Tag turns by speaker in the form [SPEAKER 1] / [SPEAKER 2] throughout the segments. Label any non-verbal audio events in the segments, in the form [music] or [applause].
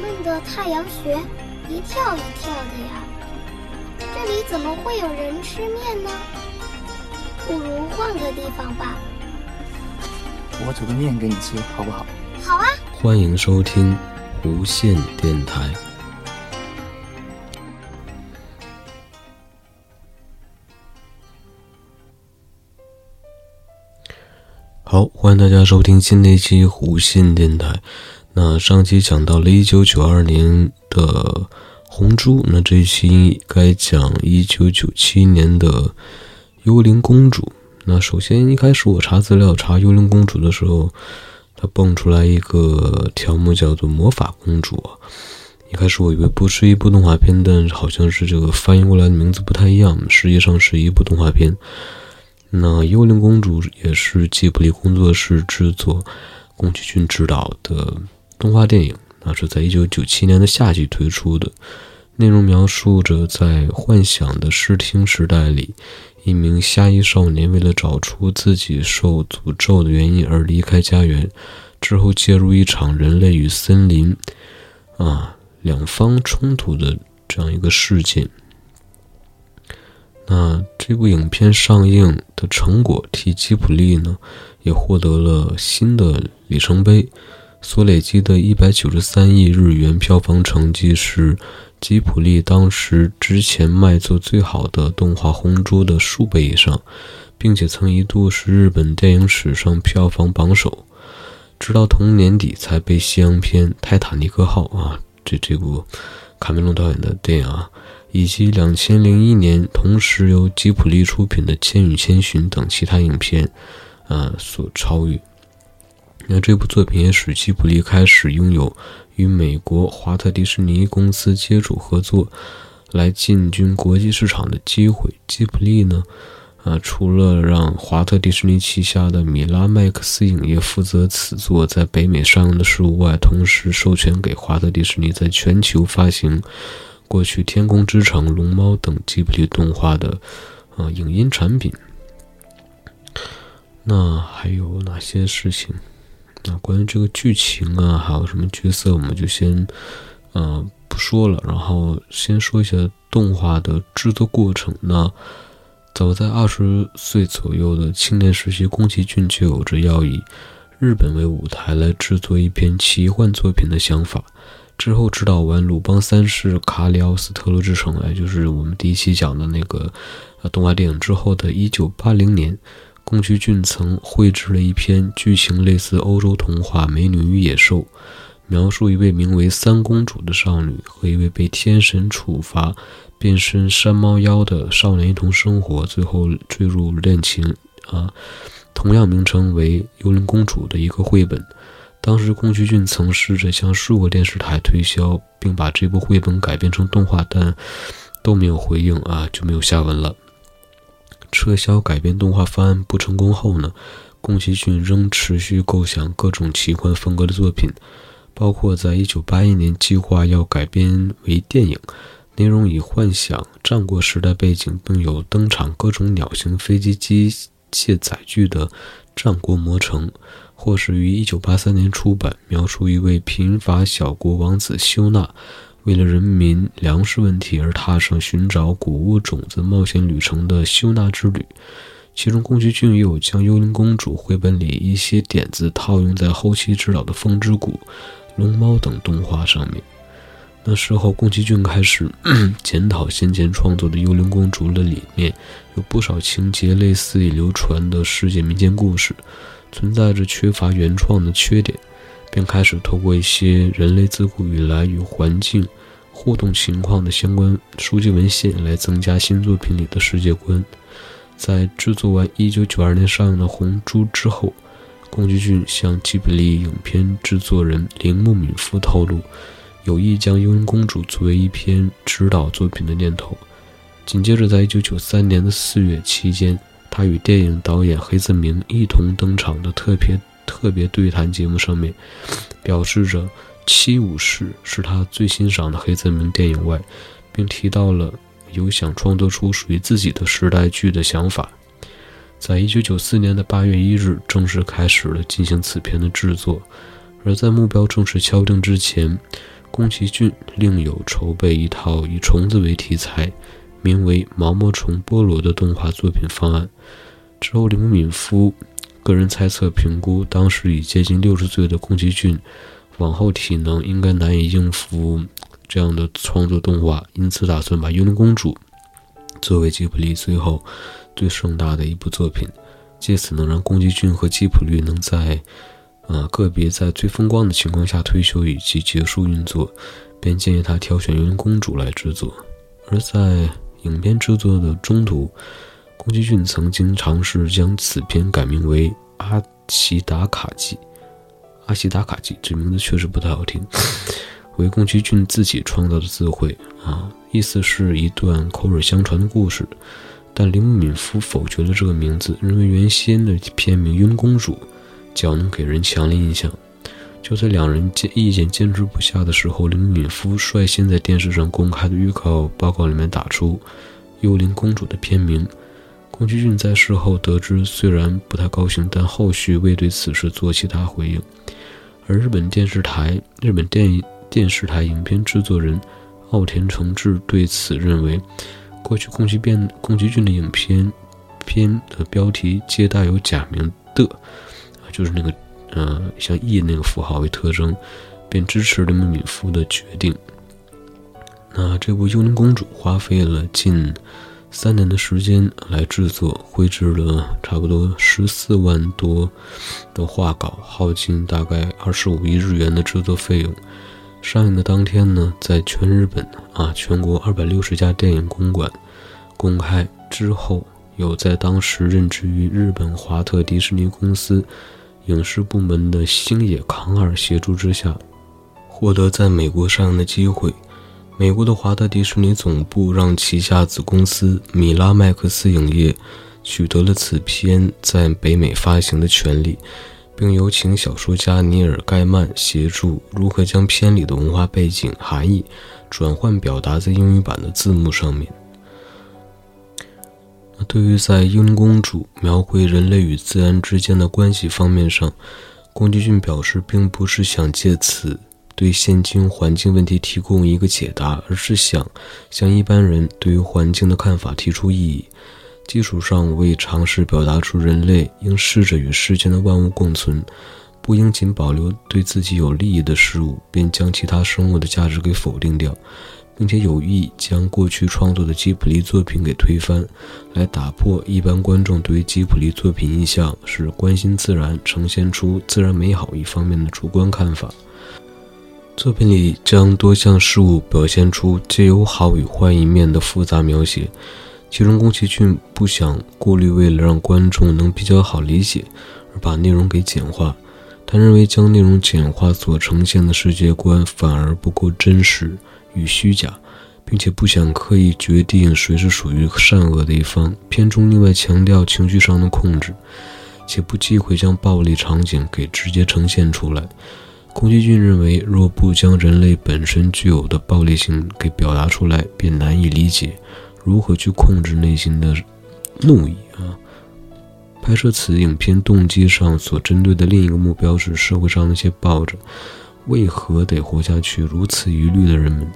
[SPEAKER 1] 闷的太阳穴一跳一跳的呀。这里怎么会有人吃面呢？不如换个地方吧。
[SPEAKER 2] 我煮个面给你吃，好不好？
[SPEAKER 1] 好啊。
[SPEAKER 3] 欢迎收听无线电台。好，欢迎大家收听新的一期无线电台。那上期讲到了一九九二年的红猪，那这一期该讲一九九七年的幽灵公主。那首先一开始我查资料查幽灵公主的时候，它蹦出来一个条目叫做魔法公主。一开始我以为不是一部动画片，但好像是这个翻译过来的名字不太一样，实际上是一部动画片。那《幽灵公主》也是吉卜力工作室制作、宫崎骏执导的动画电影，那是在一九九七年的夏季推出的。内容描述着在幻想的视听时代里，一名虾夷少年为了找出自己受诅咒的原因而离开家园，之后介入一场人类与森林啊两方冲突的这样一个事件。那这部影片上映的成果，替吉卜力呢也获得了新的里程碑。所累积的一百九十三亿日元票房成绩是吉卜力当时之前卖座最好的动画《红猪》的数倍以上，并且曾一度是日本电影史上票房榜首。直到同年底才被西洋片《泰坦尼克号》啊，这这部卡梅隆导演的电影啊。以及两千零一年同时由吉卜力出品的《千与千寻》等其他影片，呃，所超越。那这部作品也使吉卜力开始拥有与美国华特迪士尼公司接触合作，来进军国际市场的机会。吉卜力呢，呃，除了让华特迪士尼旗下的米拉麦克斯影业负责此作在北美上映的事务外，同时授权给华特迪士尼在全球发行。过去《天空之城》《龙猫》等吉卜力动画的，呃，影音产品。那还有哪些事情？那关于这个剧情啊，还有什么角色，我们就先，呃，不说了。然后先说一下动画的制作过程。那早在二十岁左右的青年时期，宫崎骏就有着要以日本为舞台来制作一篇奇幻作品的想法。之后指导完《鲁邦三世》《卡里奥斯特罗之城》，也就是我们第一期讲的那个呃动画电影之后的一九八零年，宫崎骏曾绘制了一篇剧情类似欧洲童话《美女与野兽》，描述一位名为三公主的少女和一位被天神处罚变身山猫妖的少年一同生活，最后坠入恋情啊，同样名称为《幽灵公主》的一个绘本。当时宫崎骏曾试着向数个电视台推销，并把这部绘本改编成动画，但都没有回应啊，就没有下文了。撤销改编动画方案不成功后呢，宫崎骏仍持续构想各种奇幻风格的作品，包括在1981年计划要改编为电影，内容以幻想战国时代背景，并有登场各种鸟型飞机机械载具的《战国魔城》。或是于1983年出版，描述一位贫乏小国王子修纳，为了人民粮食问题而踏上寻找谷物种子冒险旅程的修纳之旅。其中，宫崎骏也有将《幽灵公主》绘本里一些点子套用在后期执导的《风之谷》《龙猫》等动画上面。那时候，宫崎骏开始 [clears throat] 检讨先前创作的《幽灵公主》的理念，有不少情节类似于流传的世界民间故事。存在着缺乏原创的缺点，并开始透过一些人类自古以来与环境互动情况的相关书籍文献来增加新作品里的世界观。在制作完1992年上映的《红猪》之后，宫崎骏向吉卜力影片制作人铃木敏夫透露，有意将《幽灵公主》作为一篇指导作品的念头。紧接着，在1993年的4月期间。他与电影导演黑泽明一同登场的特别特别对谈节目上面，表示着《七武士》是他最欣赏的黑泽明电影外，并提到了有想创作出属于自己的时代剧的想法。在一九九四年的八月一日，正式开始了进行此片的制作。而在目标正式敲定之前，宫崎骏另有筹备一套以虫子为题材，名为《毛毛虫菠萝》的动画作品方案。之后，铃木敏夫个人猜测评估，当时已接近六十岁的宫崎骏，往后体能应该难以应付这样的创作动画，因此打算把《幽灵公主》作为吉卜力最后最盛大的一部作品，借此能让宫崎骏和吉卜力能在。呃，个别在最风光的情况下退休以及结束运作，便建议他挑选《幽灵公主》来制作。而在影片制作的中途，宫崎骏曾经尝试将此片改名为《阿奇达卡记》。阿西达卡记这名字确实不太好听，为宫崎骏自己创造的字汇啊，意思是一段口耳相传的故事。但铃木敏夫否决了这个名字，认为原先的片名《幽灵公主》。较能给人强烈印象。就在两人坚意见坚持不下的时候，林敏夫率先在电视上公开的预告报告里面打出《幽灵公主》的片名。宫崎骏在事后得知，虽然不太高兴，但后续未对此事做其他回应。而日本电视台日本电电视台影片制作人奥田诚志对此认为，过去宫崎变宫崎骏的影片片的标题皆带有假名的。就是那个，呃，像 “E” 那个符号为特征，便支持铃木敏夫的决定。那这部《幽灵公主》花费了近三年的时间来制作，绘制了差不多十四万多的画稿，耗尽大概二十五亿日元的制作费用。上映的当天呢，在全日本啊，全国二百六十家电影公馆公开之后，有在当时任职于日本华特迪士尼公司。影视部门的星野康二协助之下，获得在美国上映的机会。美国的华特迪士尼总部让旗下子公司米拉麦克斯影业取得了此片在北美发行的权利，并有请小说家尼尔盖曼协助如何将片里的文化背景含义转换表达在英语版的字幕上面。对于在《英公主》描绘人类与自然之间的关系方面上，宫崎骏表示，并不是想借此对现今环境问题提供一个解答，而是想向一般人对于环境的看法提出异议，基础上为尝试表达出人类应试着与世间的万物共存，不应仅保留对自己有利益的事物，便将其他生物的价值给否定掉。并且有意将过去创作的吉普力作品给推翻，来打破一般观众对于吉普力作品印象是关心自然、呈现出自然美好一方面的主观看法。作品里将多项事物表现出皆有好与坏一面的复杂描写，其中宫崎骏不想过滤，为了让观众能比较好理解，而把内容给简化。他认为将内容简化所呈现的世界观反而不够真实。与虚假，并且不想刻意决定谁是属于善恶的一方。片中另外强调情绪上的控制，且不忌讳将暴力场景给直接呈现出来。宫崎骏认为，若不将人类本身具有的暴力性给表达出来，便难以理解如何去控制内心的怒意啊。拍摄此影片动机上所针对的另一个目标是社会上那些抱着。为何得活下去？如此疑虑的人们，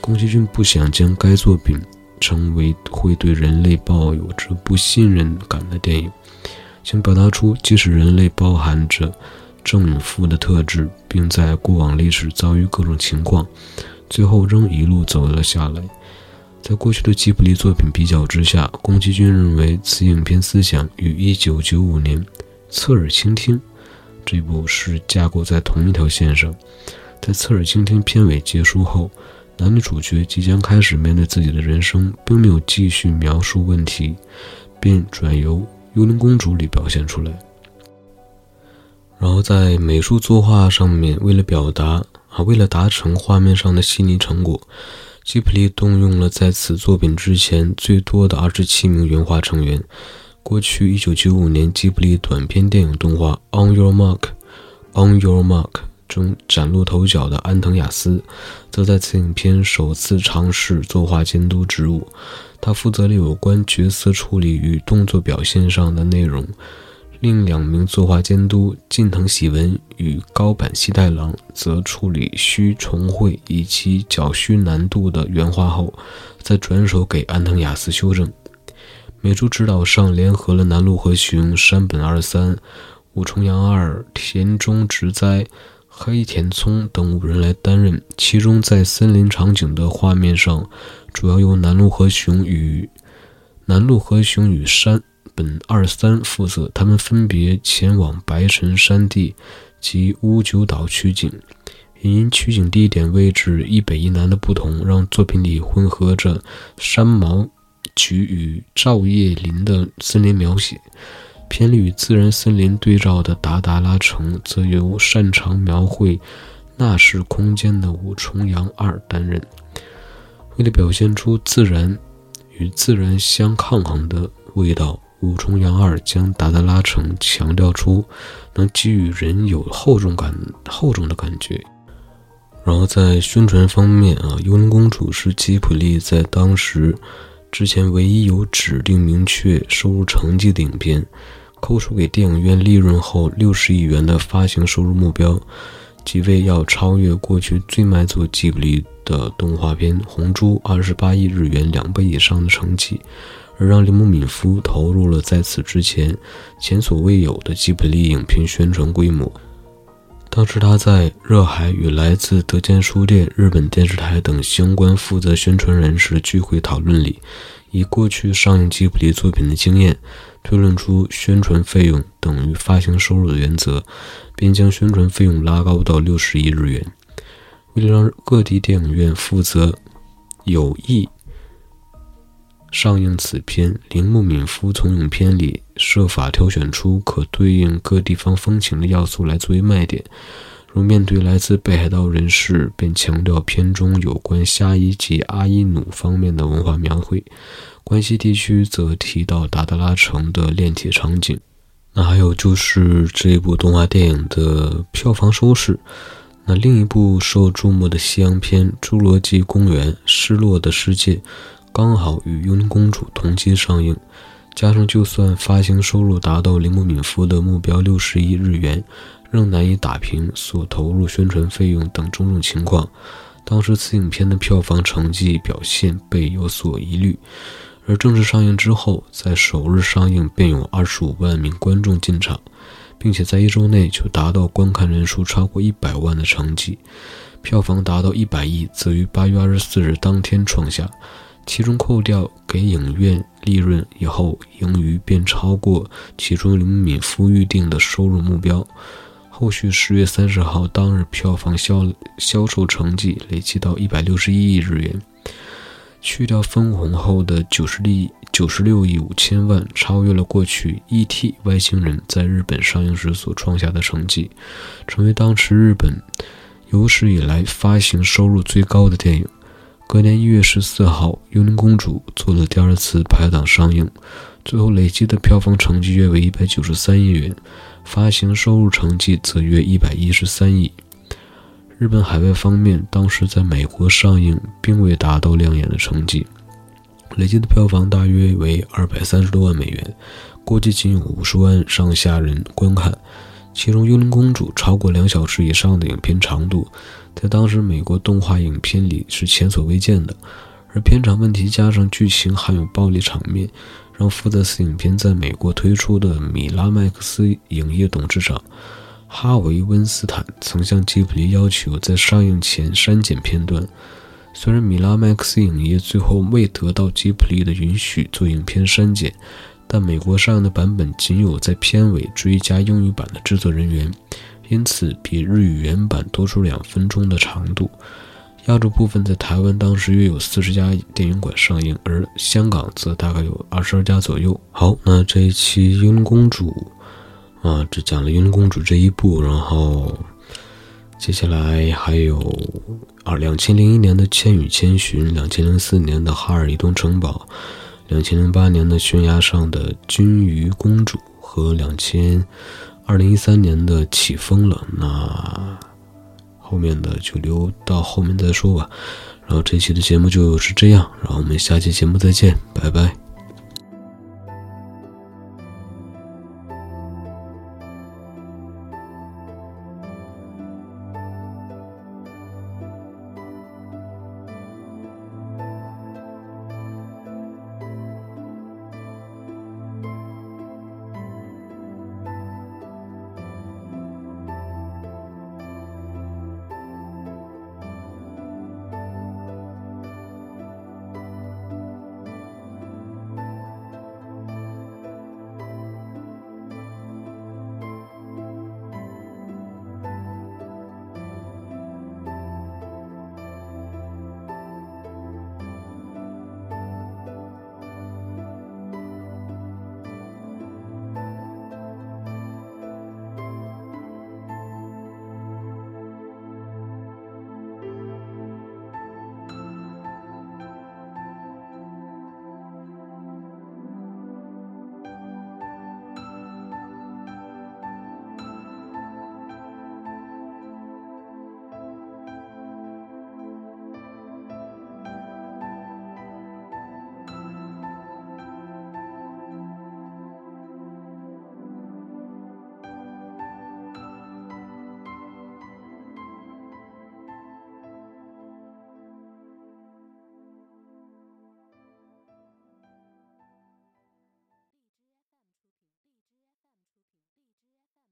[SPEAKER 3] 宫崎骏不想将该作品成为会对人类抱有着不信任感的电影，想表达出即使人类包含着正与负的特质，并在过往历史遭遇各种情况，最后仍一路走了下来。在过去的吉卜力作品比较之下，宫崎骏认为此影片思想与1995年《侧耳倾听》。这部是架构在同一条线上，在侧耳倾听片尾结束后，男女主角即将开始面对自己的人生，并没有继续描述问题，便转由《幽灵公主》里表现出来。然后在美术作画上面，为了表达啊，为了达成画面上的细腻成果，吉卜力动用了在此作品之前最多的二十七名原画成员。过去，一九九五年吉卜力短片电影动画《On Your Mark》，《On Your Mark》中崭露头角的安藤雅思，则在此影片首次尝试作画监督职务。他负责了有关角色处理与动作表现上的内容，另两名作画监督近藤喜文与高坂希太郎则处理需重绘以及较虚难度的原画后，再转手给安藤雅思修正。美术指导上联合了南路和雄、山本二三、武重阳二、田中直哉、黑田聪等五人来担任。其中在森林场景的画面上，主要由南路和雄与南路和雄与山。本二三负责，他们分别前往白城山地及乌九岛取景，因取景地点位置一北一南的不同，让作品里混合着山毛榉与照叶林的森林描写。偏离与自然森林对照的达达拉城，则由擅长描绘纳什空间的武重阳二担任。为了表现出自然与自然相抗衡的味道。五重阳二将达达拉城强调出能给予人有厚重感、厚重的感觉。然后在宣传方面啊，《幽灵公主》是吉卜力在当时之前唯一有指定明确收入成绩的影片，扣除给电影院利润后六十亿元的发行收入目标，即为要超越过去最卖座吉卜力的动画片《红猪》二十八亿日元两倍以上的成绩。而让铃木敏夫投入了在此之前前所未有的吉卜力影片宣传规模。当时他在热海与来自德间书店、日本电视台等相关负责宣传人士聚会讨论里，以过去上映吉卜力作品的经验，推论出宣传费用等于发行收入的原则，并将宣传费用拉高到六十亿日元。为了让各地电影院负责有意。上映此片，铃木敏夫从影片里设法挑选出可对应各地方风情的要素来作为卖点。如面对来自北海道人士，便强调片中有关虾夷及阿伊努方面的文化描绘；关西地区则提到达达拉城的炼铁场景。那还有就是这部动画电影的票房收视。那另一部受注目的西洋片《侏罗纪公园：失落的世界》。刚好与《幽灵公主》同期上映，加上就算发行收入达到铃木敏夫的目标六十亿日元，仍难以打平所投入宣传费用等种种情况。当时此影片的票房成绩表现被有所疑虑，而正式上映之后，在首日上映便有二十五万名观众进场，并且在一周内就达到观看人数超过一百万的成绩，票房达到一百亿，则于八月二十四日当天创下。其中扣掉给影院利润以后，盈余便超过其中林敏夫预定的收入目标。后续十月三十号当日票房销销售成绩累计到一百六十一亿日元，去掉分红后的九十亿九十六亿五千万，超越了过去《E.T. 外星人》在日本上映时所创下的成绩，成为当时日本有史以来发行收入最高的电影。隔年一月十四号，《幽灵公主》做了第二次排档上映，最后累计的票房成绩约为一百九十三亿元，发行收入成绩则约一百一十三亿。日本海外方面，当时在美国上映并未达到亮眼的成绩，累计的票房大约为二百三十多万美元，估计仅有五十万上下人观看。其中，《幽灵公主》超过两小时以上的影片长度，在当时美国动画影片里是前所未见的。而片长问题加上剧情含有暴力场面，让负责此影片在美国推出的米拉麦克斯影业董事长哈维·温斯坦曾向吉卜力要求在上映前删减片段。虽然米拉麦克斯影业最后未得到吉卜力的允许做影片删减。但美国上映的版本仅有在片尾追加英语版的制作人员，因此比日语原版多出两分钟的长度。亚洲部分在台湾当时约有四十家电影馆上映，而香港则大概有二十二家左右。好，那这一期《幽灵公主》啊，只讲了《幽灵公主》这一部，然后接下来还有二两千零一年的《千与千寻》，两千零四年的《哈尔移动城堡》。两千零八年的悬崖上的金鱼公主和两千二零一三年的起风了，那后面的就留到后面再说吧。然后这期的节目就是这样，然后我们下期节目再见，拜拜。